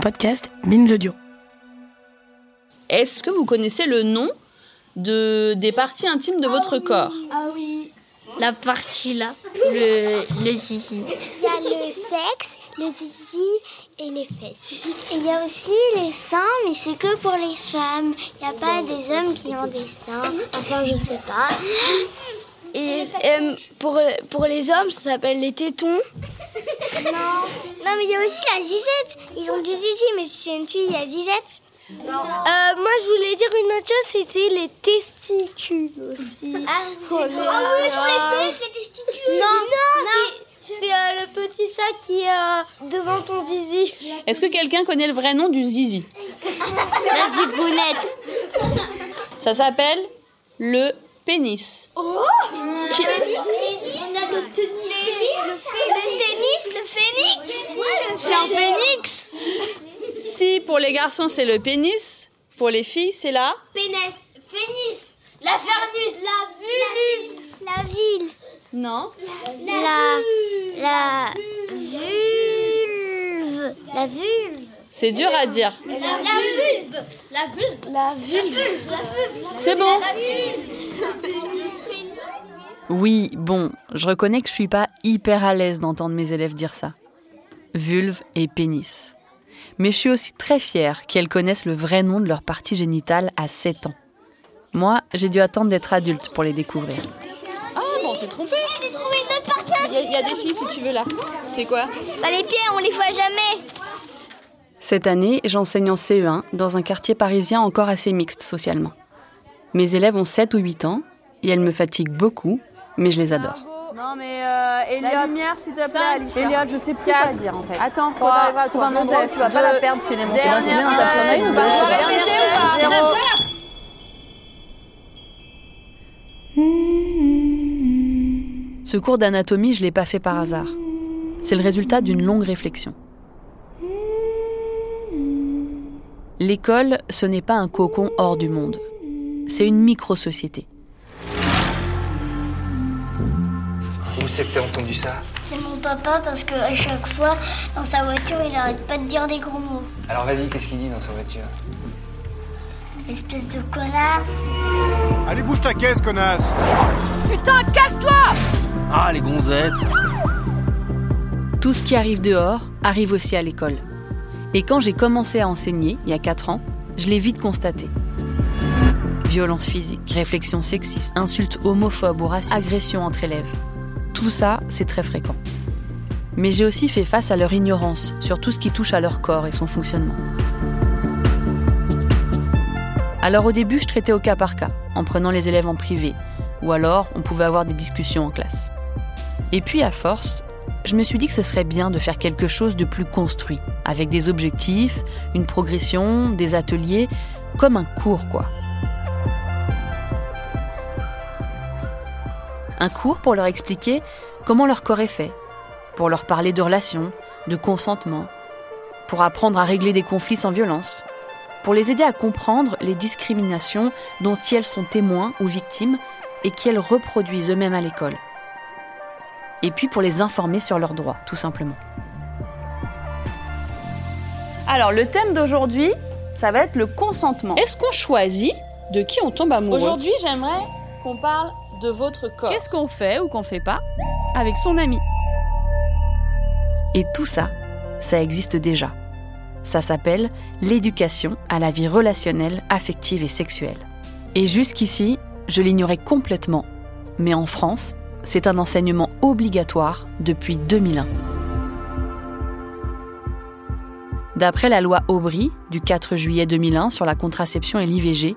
Podcast Binge Audio. Est-ce que vous connaissez le nom de, des parties intimes de votre corps? Ah oui. La partie là, le, le zizi. Il y a le sexe, le zizi et les fesses. Et il y a aussi les seins, mais c'est que pour les femmes. Il n'y a pas des hommes qui ont des seins. Enfin, je sais pas. Et euh, pour, pour les hommes, ça s'appelle les tétons. Non. Non, mais il y a aussi la zizette. Ils ont du zizi, mais si c'est une fille, il y a zizette. Euh, moi, je voulais dire une autre chose, c'était les testicules aussi. Ah, Oh, les- oui, sur les fesses, les testicules. Non, non, c'est c'est, euh, le petit sac qui est euh, devant ton zizi. Est-ce que quelqu'un connaît le vrai nom du zizi? La zigounette. Ça s'appelle le pénis. On a le tennis, le tennis, le phénix. C'est un phénix Si pour les garçons c'est le pénis, pour les filles c'est la... Pénis. Phénix. La fernus. La vulve. La ville. Non La. La. Vulve. La vulve. C'est dur à dire. La vulve. La vulve. La vulve. La vulve. C'est bon Oui, bon, je reconnais que je suis pas hyper à l'aise d'entendre mes élèves dire ça. Vulve et pénis. Mais je suis aussi très fière qu'elles connaissent le vrai nom de leur partie génitale à 7 ans. Moi, j'ai dû attendre d'être adulte pour les découvrir. Ah bon, j'ai trompé J'ai trouvé une autre partie Il y, a- il y a des filles si tu veux là. C'est quoi? Bah, les pieds, on les voit jamais. Cette année, j'enseigne en CE1 dans un quartier parisien encore assez mixte socialement. Mes élèves ont 7 ou 8 ans et elles me fatiguent beaucoup, mais je les adore. Non mais euh, Elliot, la lumière s'il te plaît Alicia. Elliot, je sais plus quoi dire en fait. Attends, Quand t'arriveras à trouver un endroit tu vas pas la perdre, c'est dans ta feuille. ou pas ou Zéro. Ce cours d'anatomie, je l'ai pas fait par hasard. C'est le résultat d'une longue réflexion. L'école, ce n'est pas un cocon hors du monde. C'est une micro-société. Où c'est que t'as entendu ça? C'est mon papa parce que à chaque fois, dans sa voiture, il arrête pas de dire des gros mots. Alors vas-y, qu'est-ce qu'il dit dans sa voiture? Espèce de connasse. Allez, bouge ta caisse, connasse Putain, casse-toi Ah, les gonzesses Tout ce qui arrive dehors arrive aussi à l'école. Et quand j'ai commencé à enseigner, il y a 4 ans, je l'ai vite constaté. Violence physique, réflexion sexiste, insultes homophobes ou racistes, agressions entre élèves. Tout ça, c'est très fréquent. Mais j'ai aussi fait face à leur ignorance sur tout ce qui touche à leur corps et son fonctionnement. Alors au début, je traitais au cas par cas, en prenant les élèves en privé, ou alors on pouvait avoir des discussions en classe. Et puis à force, je me suis dit que ce serait bien de faire quelque chose de plus construit, avec des objectifs, une progression, des ateliers, comme un cours quoi. Un cours pour leur expliquer comment leur corps est fait, pour leur parler de relations, de consentement, pour apprendre à régler des conflits sans violence, pour les aider à comprendre les discriminations dont elles sont témoins ou victimes et qu'elles reproduisent eux-mêmes à l'école. Et puis pour les informer sur leurs droits, tout simplement. Alors le thème d'aujourd'hui, ça va être le consentement. Est-ce qu'on choisit de qui on tombe amoureux? Aujourd'hui, j'aimerais qu'on parle de votre corps. Qu'est-ce qu'on fait ou qu'on fait pas avec son ami? Et tout ça, ça existe déjà. Ça s'appelle l'éducation à la vie relationnelle, affective et sexuelle. Et jusqu'ici, je l'ignorais complètement. Mais en France, c'est un enseignement obligatoire depuis 2001. D'après la loi Aubry du 4 juillet 2001 sur la contraception et l'IVG,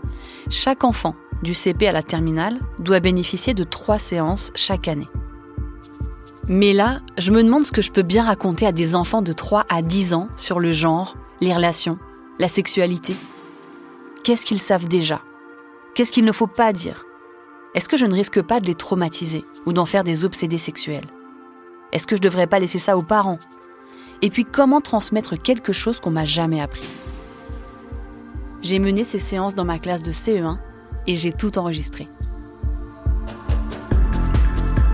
chaque enfant du CP à la terminale, doit bénéficier de trois séances chaque année. Mais là, je me demande ce que je peux bien raconter à des enfants de 3 à 10 ans sur le genre, les relations, la sexualité. Qu'est-ce qu'ils savent déjà? Qu'est-ce qu'il ne faut pas dire? Est-ce que je ne risque pas de les traumatiser ou d'en faire des obsédés sexuels? Est-ce que je ne devrais pas laisser ça aux parents? Et puis comment transmettre quelque chose qu'on m'a jamais appris? J'ai mené ces séances dans ma classe de CE1 et j'ai tout enregistré.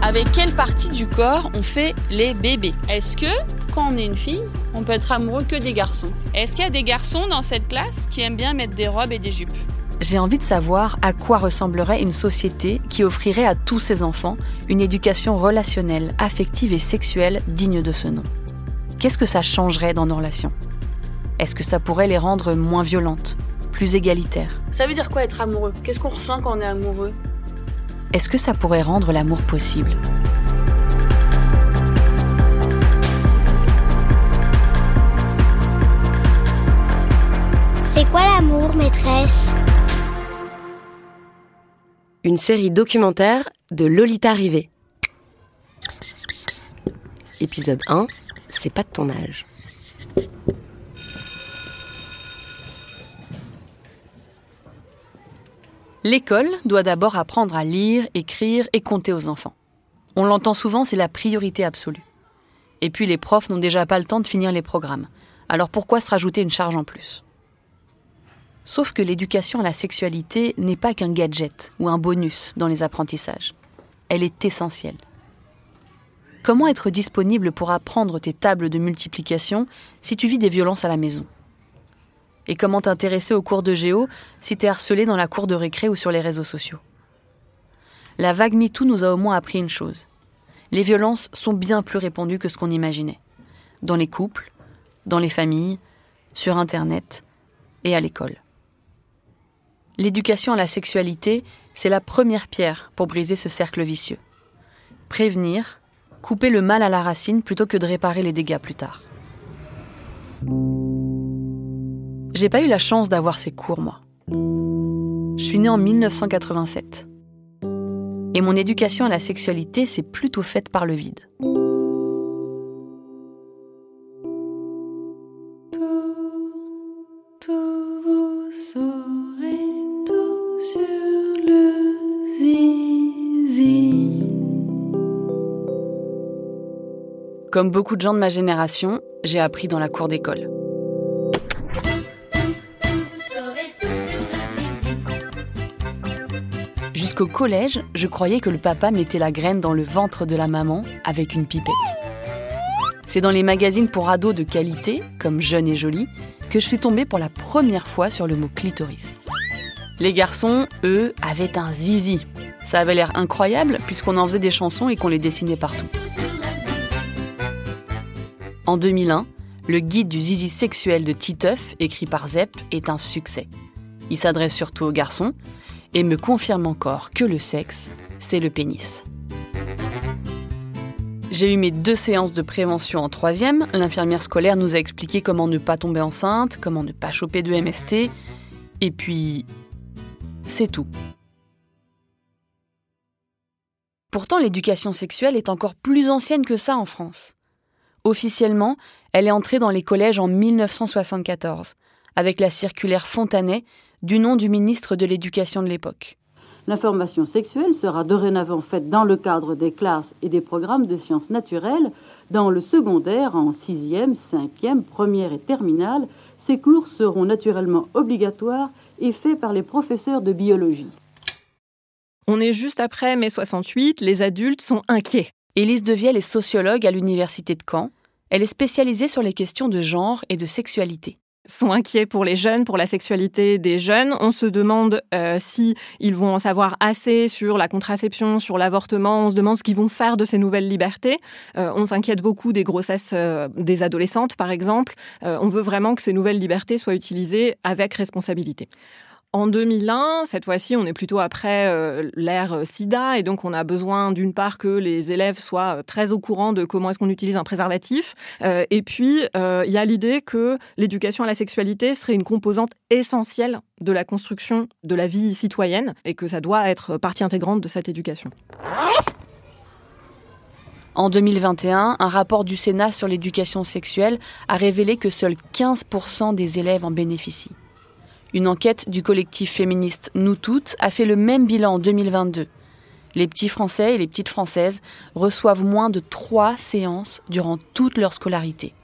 Avec quelle partie du corps on fait les bébés? Est-ce que, quand on est une fille, on peut être amoureux que des garçons? Est-ce qu'il y a des garçons dans cette classe qui aiment bien mettre des robes et des jupes? J'ai envie de savoir à quoi ressemblerait une société qui offrirait à tous ses enfants une éducation relationnelle, affective et sexuelle digne de ce nom. Qu'est-ce que ça changerait dans nos relations? Est-ce que ça pourrait les rendre moins violentes, plus égalitaires? Ça veut dire quoi être amoureux? Qu'est-ce qu'on ressent quand on est amoureux? Est-ce que ça pourrait rendre l'amour possible? C'est quoi l'amour, maîtresse? Une série documentaire de Lolita Rivet. Épisode 1, c'est pas de ton âge. L'école doit d'abord apprendre à lire, écrire et compter aux enfants. On l'entend souvent, c'est la priorité absolue. Et puis les profs n'ont déjà pas le temps de finir les programmes. Alors pourquoi se rajouter une charge en plus? Sauf que l'éducation à la sexualité n'est pas qu'un gadget ou un bonus dans les apprentissages. Elle est essentielle. Comment être disponible pour apprendre tes tables de multiplication si tu vis des violences à la maison? Et comment t'intéresser aux cours de géo si t'es harcelé dans la cour de récré ou sur les réseaux sociaux? La vague MeToo nous a au moins appris une chose. Les violences sont bien plus répandues que ce qu'on imaginait. Dans les couples, dans les familles, sur Internet et à l'école. L'éducation à la sexualité, c'est la première pierre pour briser ce cercle vicieux. Prévenir, couper le mal à la racine plutôt que de réparer les dégâts plus tard. J'ai pas eu la chance d'avoir ces cours, moi. Je suis née en 1987. Et mon éducation à la sexualité s'est plutôt faite par le vide. Comme beaucoup de gens de ma génération, j'ai appris dans la cour d'école. Jusqu'au collège, je croyais que le papa mettait la graine dans le ventre de la maman avec une pipette. C'est dans les magazines pour ados de qualité, comme Jeune et Jolie, que je suis tombée pour la première fois sur le mot clitoris. Les garçons, eux, avaient un zizi. Ça avait l'air incroyable puisqu'on en faisait des chansons et qu'on les dessinait partout. En 2001, le guide du zizi sexuel de Titeuf, écrit par Zepp, est un succès. Il s'adresse surtout aux garçons, et me confirme encore que le sexe, c'est le pénis. J'ai eu mes deux séances de prévention en troisième. L'infirmière scolaire nous a expliqué comment ne pas tomber enceinte, comment ne pas choper de MST. Et puis, c'est tout. Pourtant, l'éducation sexuelle est encore plus ancienne que ça en France. Officiellement, elle est entrée dans les collèges en 1974, avec la circulaire Fontanet du nom du ministre de l'Éducation de l'époque. L'information sexuelle sera dorénavant faite dans le cadre des classes et des programmes de sciences naturelles. Dans le secondaire, en sixième, cinquième, première et terminale, ces cours seront naturellement obligatoires et faits par les professeurs de biologie. On est juste après mai 68, les adultes sont inquiets. Élise Devielle est sociologue à l'université de Caen. Elle est spécialisée sur les questions de genre et de sexualité sont inquiets pour les jeunes, pour la sexualité des jeunes. On se demande euh, si ils vont en savoir assez sur la contraception, sur l'avortement. On se demande ce qu'ils vont faire de ces nouvelles libertés. Euh, on s'inquiète beaucoup des grossesses euh, des adolescentes, par exemple. on veut vraiment que ces nouvelles libertés soient utilisées avec responsabilité. En 2001, cette fois-ci, on est plutôt après euh, l'ère euh, SIDA et donc on a besoin d'une part que les élèves soient euh, très au courant de comment est-ce qu'on utilise un préservatif et puis il y a l'idée que l'éducation à la sexualité serait une composante essentielle de la construction de la vie citoyenne et que ça doit être partie intégrante de cette éducation. En 2021, un rapport du Sénat sur l'éducation sexuelle a révélé que seuls 15% des élèves en bénéficient. Une enquête du collectif féministe Nous Toutes a fait le même bilan en 2022. Les petits Français et les petites Françaises reçoivent moins de 3 séances durant toute leur scolarité.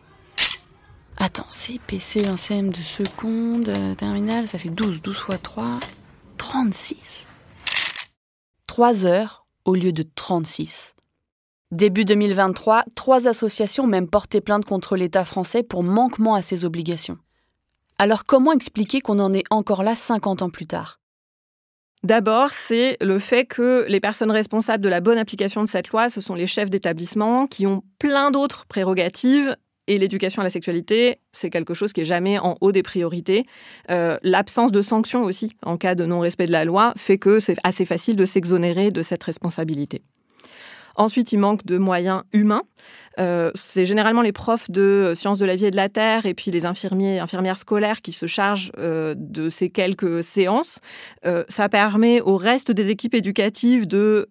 Attends, CPC, un CM de seconde, euh, terminale, ça fait 12, 12 fois 3, 36. 3 heures au lieu de 36. Début 2023, trois associations ont même porté plainte contre l'État français pour manquement à ses obligations. Alors comment expliquer qu'on en est encore là 50 ans plus tard? D'abord, c'est le fait que les personnes responsables de la bonne application de cette loi, ce sont les chefs d'établissement qui ont plein d'autres prérogatives. Et l'éducation à la sexualité, c'est quelque chose qui est jamais en haut des priorités. Euh, l'absence de sanctions aussi, en cas de non-respect de la loi, fait que c'est assez facile de s'exonérer de cette responsabilité. Ensuite, il manque de moyens humains. Euh, c'est généralement les profs de sciences de la vie et de la terre et puis les infirmiers, infirmières scolaires qui se chargent euh, de ces quelques séances. Euh, ça permet au reste des équipes éducatives de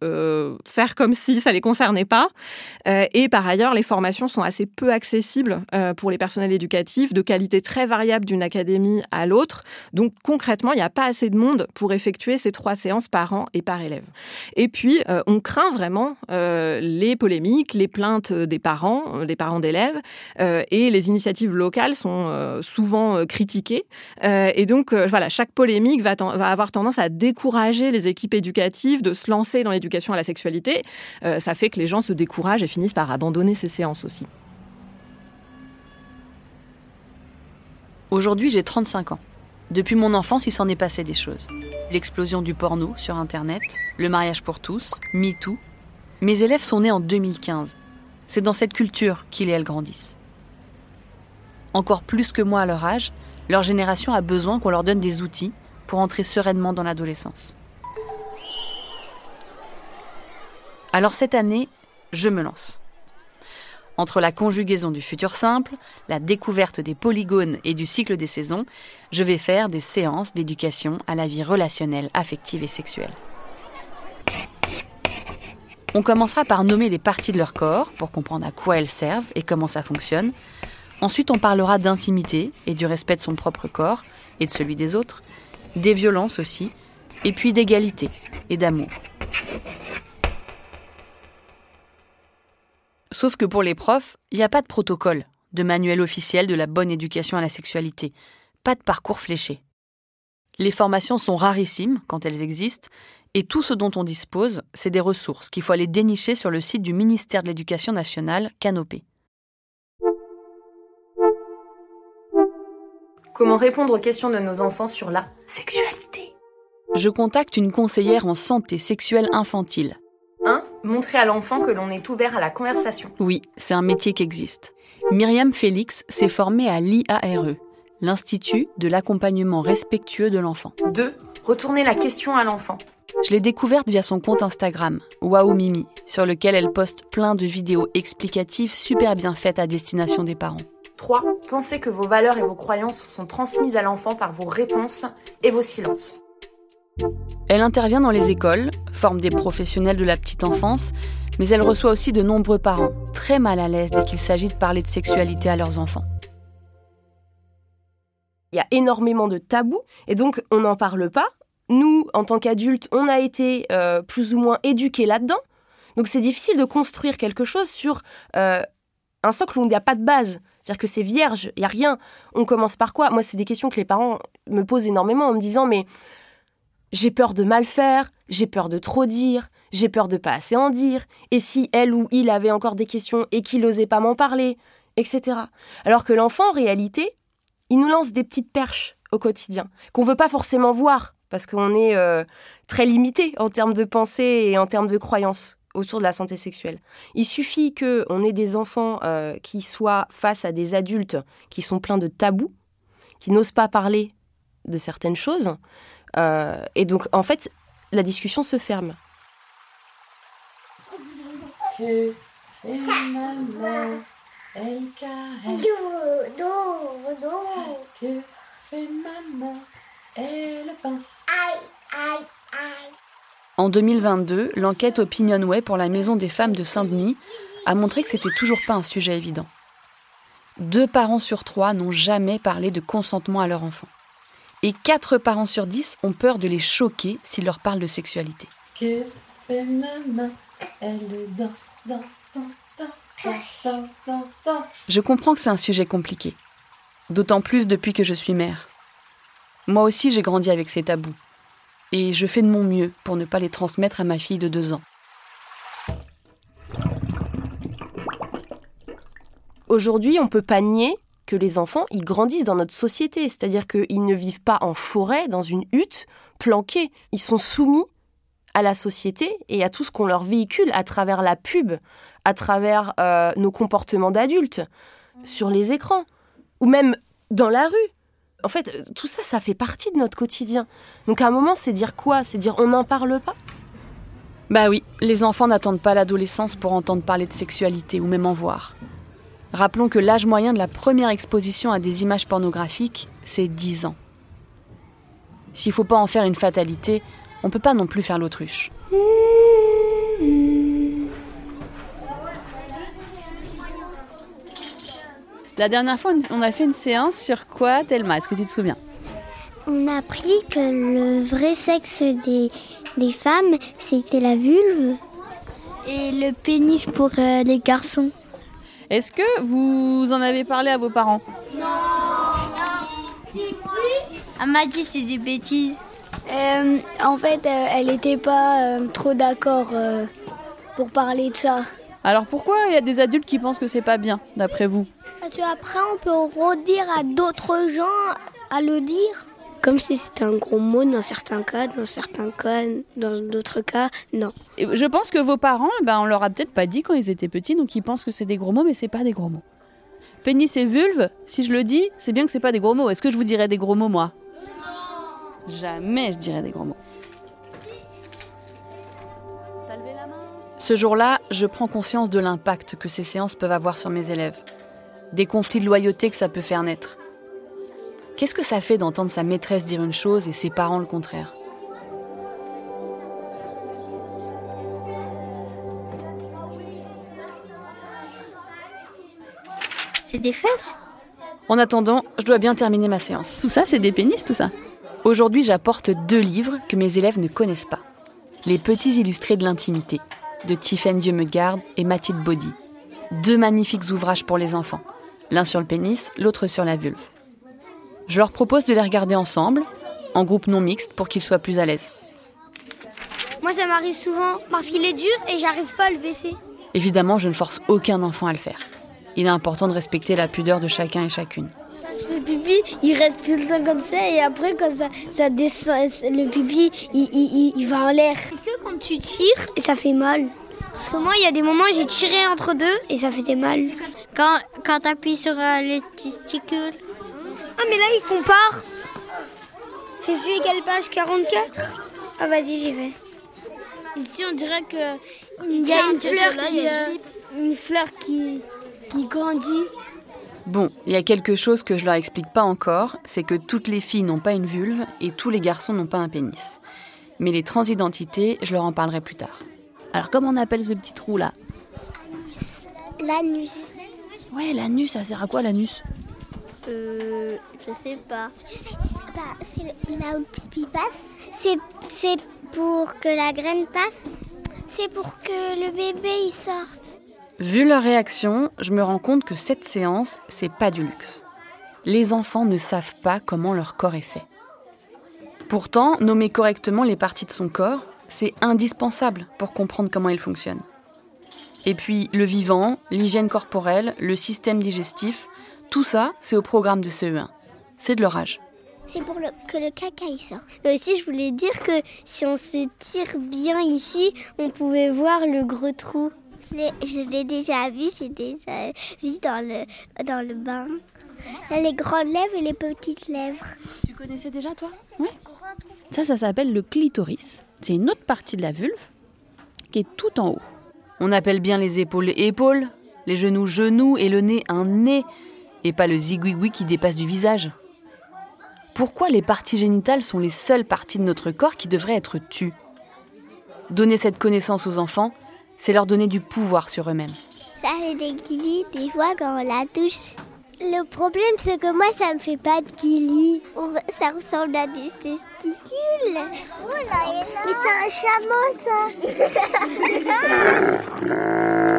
faire comme si ça les concernait pas. et par ailleurs, les formations sont assez peu accessibles pour les personnels éducatifs, de qualité très variable d'une académie à l'autre. Donc concrètement, il n'y a pas assez de monde pour effectuer ces trois séances par an et par élève. Et puis, on craint vraiment les polémiques, les plaintes des parents euh, des parents d'élèves, euh, et les initiatives locales sont euh, souvent critiquées. et donc, voilà, chaque polémique va, va, avoir tendance à décourager les équipes éducatives de se lancer dans l'éducation à la sexualité. ça fait que les gens se découragent et finissent par abandonner ces séances aussi. Aujourd'hui, j'ai 35 ans. Depuis mon enfance, il s'en est passé des choses. L'explosion du porno sur Internet, le mariage pour tous, MeToo. Mes élèves sont nés en 2015. C'est dans cette culture qu'ils et elles grandissent. Encore plus que moi à leur âge, leur génération a besoin qu'on leur donne des outils pour entrer sereinement dans l'adolescence. Alors cette année, je me lance. Entre la conjugaison du futur simple, la découverte des polygones et du cycle des saisons, je vais faire des séances d'éducation à la vie relationnelle, affective et sexuelle. On commencera par nommer les parties de leur corps pour comprendre à quoi elles servent et comment ça fonctionne. Ensuite, on parlera d'intimité et du respect de son propre corps et de celui des autres, des violences aussi, et puis d'égalité et d'amour. Sauf que pour les profs, il n'y a pas de protocole, de manuel officiel de la bonne éducation à la sexualité, pas de parcours fléché. Les formations sont rarissimes quand elles existent, et tout ce dont on dispose, c'est des ressources qu'il faut aller dénicher sur le site du ministère de l'Éducation nationale, Canopé. Comment répondre aux questions de nos enfants sur la sexualité? Je contacte une conseillère en santé sexuelle infantile. 1. Montrer à l'enfant que l'on est ouvert à la conversation. Oui, c'est un métier qui existe. Myriam Félix s'est formée à l'IARE, l'Institut de l'accompagnement respectueux de l'enfant. 2. Retourner la question à l'enfant. Je l'ai découverte via son compte Instagram, Waouh Mimi, sur lequel elle poste plein de vidéos explicatives super bien faites à destination des parents. 3. Pensez que vos valeurs et vos croyances sont transmises à l'enfant par vos réponses et vos silences. Elle intervient dans les écoles, forme des professionnels de la petite enfance, mais elle reçoit aussi de nombreux parents, très mal à l'aise dès qu'il s'agit de parler de sexualité à leurs enfants. Il y a énormément de tabous et donc on n'en parle pas nous, en tant qu'adultes, on a été euh, plus ou moins éduqués là-dedans. Donc c'est difficile de construire quelque chose sur euh, un socle où il n'y a pas de base. C'est-à-dire que c'est vierge, il n'y a rien. On commence par quoi? Moi, c'est des questions que les parents me posent énormément en me disant, mais j'ai peur de mal faire, j'ai peur de trop dire, j'ai peur de pas assez en dire, et si elle ou il avait encore des questions et qu'il n'osait pas m'en parler, etc. Alors que l'enfant, en réalité, il nous lance des petites perches au quotidien, qu'on veut pas forcément voir parce qu'on est euh, très limité en termes de pensée et en termes de croyances autour de la santé sexuelle. Il suffit qu'on ait des enfants euh, qui soient face à des adultes qui sont pleins de tabous, qui n'osent pas parler de certaines choses, Euh, et donc, en fait, la discussion se ferme. Que fait maman. Que Elle pense. En 2022, l'enquête Opinionway pour la Maison des femmes de Saint-Denis a montré que c'était toujours pas un sujet évident. Deux parents sur trois n'ont jamais parlé de consentement à leur enfant. Et quatre parents sur dix ont peur de les choquer s'ils leur parlent de sexualité. Que fait maman Elle danse, danse, danse, danse, danse, danse, danse, danse. Je comprends que c'est un sujet compliqué. D'autant plus depuis que je suis mère. Moi aussi, j'ai grandi avec ces tabous. Et je fais de mon mieux pour ne pas les transmettre à ma fille de deux ans. Aujourd'hui, on peut pas nier que les enfants, ils grandissent dans notre société. C'est-à-dire qu'ils ne vivent pas en forêt, dans une hutte, planqués. Ils sont soumis à la société et à tout ce qu'on leur véhicule à travers la pub, à travers euh, nos comportements d'adultes, sur les écrans, ou même dans la rue. En fait, tout ça, ça fait partie de notre quotidien. Donc à un moment, c'est dire quoi? C'est dire on n'en parle pas? Bah oui, les enfants n'attendent pas l'adolescence pour entendre parler de sexualité ou même en voir. Rappelons que l'âge moyen de la première exposition à des images pornographiques, c'est 10 ans. S'il faut pas en faire une fatalité, on peut pas non plus faire l'autruche. La dernière fois, on a fait une séance sur quoi, Thelma? Est-ce que tu te souviens? On a appris que le vrai sexe des, des femmes, c'était la vulve. Et le pénis pour euh, les garçons. Est-ce que vous en avez parlé à vos parents? Elle m'a dit c'est des bêtises. Euh, en fait, euh, elle n'était pas euh, trop d'accord euh, pour parler de ça. Alors pourquoi il y a des adultes qui pensent que c'est pas bien, d'après vous Parce qu'après, on peut redire à d'autres gens à le dire. Comme si c'était un gros mot dans certains cas, dans certains cas, dans d'autres cas, non. Et Je pense que vos parents, eh ben, on leur a peut-être pas dit quand ils étaient petits, donc ils pensent que c'est des gros mots, mais c'est pas des gros mots. Pénis et vulve, si je le dis, c'est bien que c'est pas des gros mots. Est-ce que je vous dirais des gros mots, moi? Jamais je dirais des gros mots. Ce jour-là, je prends conscience de l'impact que ces séances peuvent avoir sur mes élèves, des conflits de loyauté que ça peut faire naître. Qu'est-ce que ça fait d'entendre sa maîtresse dire une chose et ses parents le contraire? C'est des fesses? En attendant, je dois bien terminer ma séance. Tout ça, c'est des pénis, tout ça Aujourd'hui, j'apporte deux livres que mes élèves ne connaissent pas. Les petits illustrés de l'intimité, de Tiffaine Dieu me garde et Mathilde Baudy. Deux magnifiques ouvrages pour les enfants, l'un sur le pénis, l'autre sur la vulve. Je leur propose de les regarder ensemble, en groupe non mixte, pour qu'ils soient plus à l'aise. Moi, ça m'arrive souvent parce qu'il est dur et j'arrive pas à le baisser. Évidemment, je ne force aucun enfant à le faire. Il est important de respecter la pudeur de chacun et chacune. Le pipi, il reste tout le temps comme ça et après quand ça, ça descend, le pipi, il, il- il- il va en l'air. Est-ce que quand tu tires, ça fait mal? Parce que moi, il y a des moments j'ai tiré entre deux et ça faisait mal. Quand, quand tu appuies sur euh, les testicules. Ah, mais là, il compare. C'est celui quelle page 44 Ah, vas-y, j'y vais. Ici, on dirait que Il y a une fleur qui, euh, une fleur qui, qui grandit. Bon, il y a quelque chose que je leur explique pas encore, c'est que toutes les filles n'ont pas une vulve et tous les garçons n'ont pas un pénis. Mais les transidentités, je leur en parlerai plus tard. Alors comment on appelle ce petit trou là? L'anus. Ouais, l'anus, ça sert à quoi l'anus? Euh, je sais pas. Je sais. Bah, c'est là où le pipi passe? C'est, c'est pour que la graine passe? C'est pour que le bébé il sorte? Vu leur réaction, je me rends compte que cette séance, c'est pas du luxe. Les enfants ne savent pas comment leur corps est fait. Pourtant, nommer correctement les parties de son corps, c'est indispensable pour comprendre comment il fonctionne. Et puis, le vivant, l'hygiène corporelle, le système digestif, tout ça, c'est au programme de CE1. C'est de leur âge. C'est pour que le caca il sorte. Mais aussi, je voulais dire que si on se tire bien ici, on pouvait voir le gros trou. Je l'ai déjà vu, j'ai déjà vu dans le, dans le bain. Il y a les grandes lèvres et les petites lèvres. Tu connaissais déjà toi? Oui. Ça, ça s'appelle le clitoris. C'est une autre partie de la vulve qui est tout en haut. On appelle bien les épaules épaules, les genoux genoux et le nez un nez, et pas le zigouigoui qui dépasse du visage. Pourquoi les parties génitales sont les seules parties de notre corps qui devraient être tues? Donner cette connaissance aux enfants, c'est leur donner du pouvoir sur eux-mêmes. Ça fait des guillis des fois quand on la touche. Le problème, c'est que moi, ça me fait pas de guillis. Ça ressemble à des testicules. Oh là Mais c'est un chameau, ça.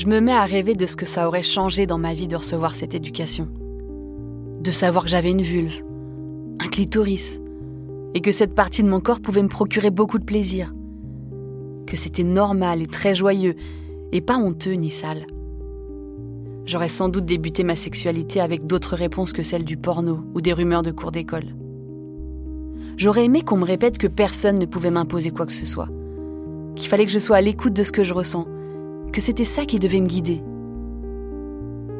Je me mets à rêver de ce que ça aurait changé dans ma vie de recevoir cette éducation. De savoir que j'avais une vulve, un clitoris, et que cette partie de mon corps pouvait me procurer beaucoup de plaisir. Que c'était normal et très joyeux, et pas honteux ni sale. J'aurais sans doute débuté ma sexualité avec d'autres réponses que celles du porno ou des rumeurs de cours d'école. J'aurais aimé qu'on me répète que personne ne pouvait m'imposer quoi que ce soit, qu'il fallait que je sois à l'écoute de ce que je ressens, que c'était ça qui devait me guider.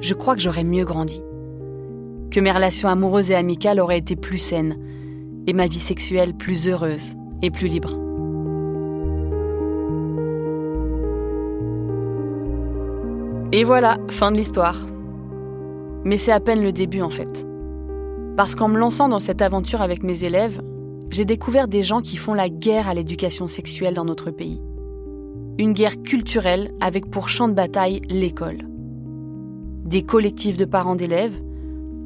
Je crois que j'aurais mieux grandi, que mes relations amoureuses et amicales auraient été plus saines, et ma vie sexuelle plus heureuse et plus libre. Et voilà, fin de l'histoire. Mais c'est à peine le début en fait. Parce qu'en me lançant dans cette aventure avec mes élèves, j'ai découvert des gens qui font la guerre à l'éducation sexuelle dans notre pays une guerre culturelle avec pour champ de bataille l'école. Des collectifs de parents d'élèves,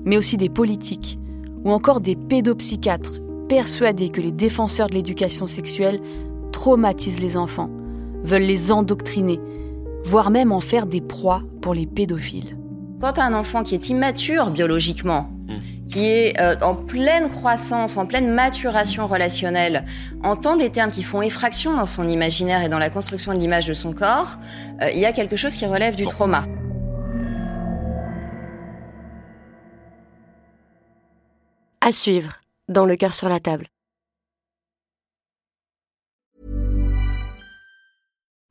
mais aussi des politiques, ou encore des pédopsychiatres persuadés que les défenseurs de l'éducation sexuelle traumatisent les enfants, veulent les endoctriner, voire même en faire des proies pour les pédophiles. Quand un enfant qui est immature biologiquement, qui est euh, en pleine croissance, en pleine maturation relationnelle, entend des termes qui font effraction dans son imaginaire et dans la construction de l'image de son corps, euh, il y a quelque chose qui relève du trauma. À suivre, dans le cœur sur la table.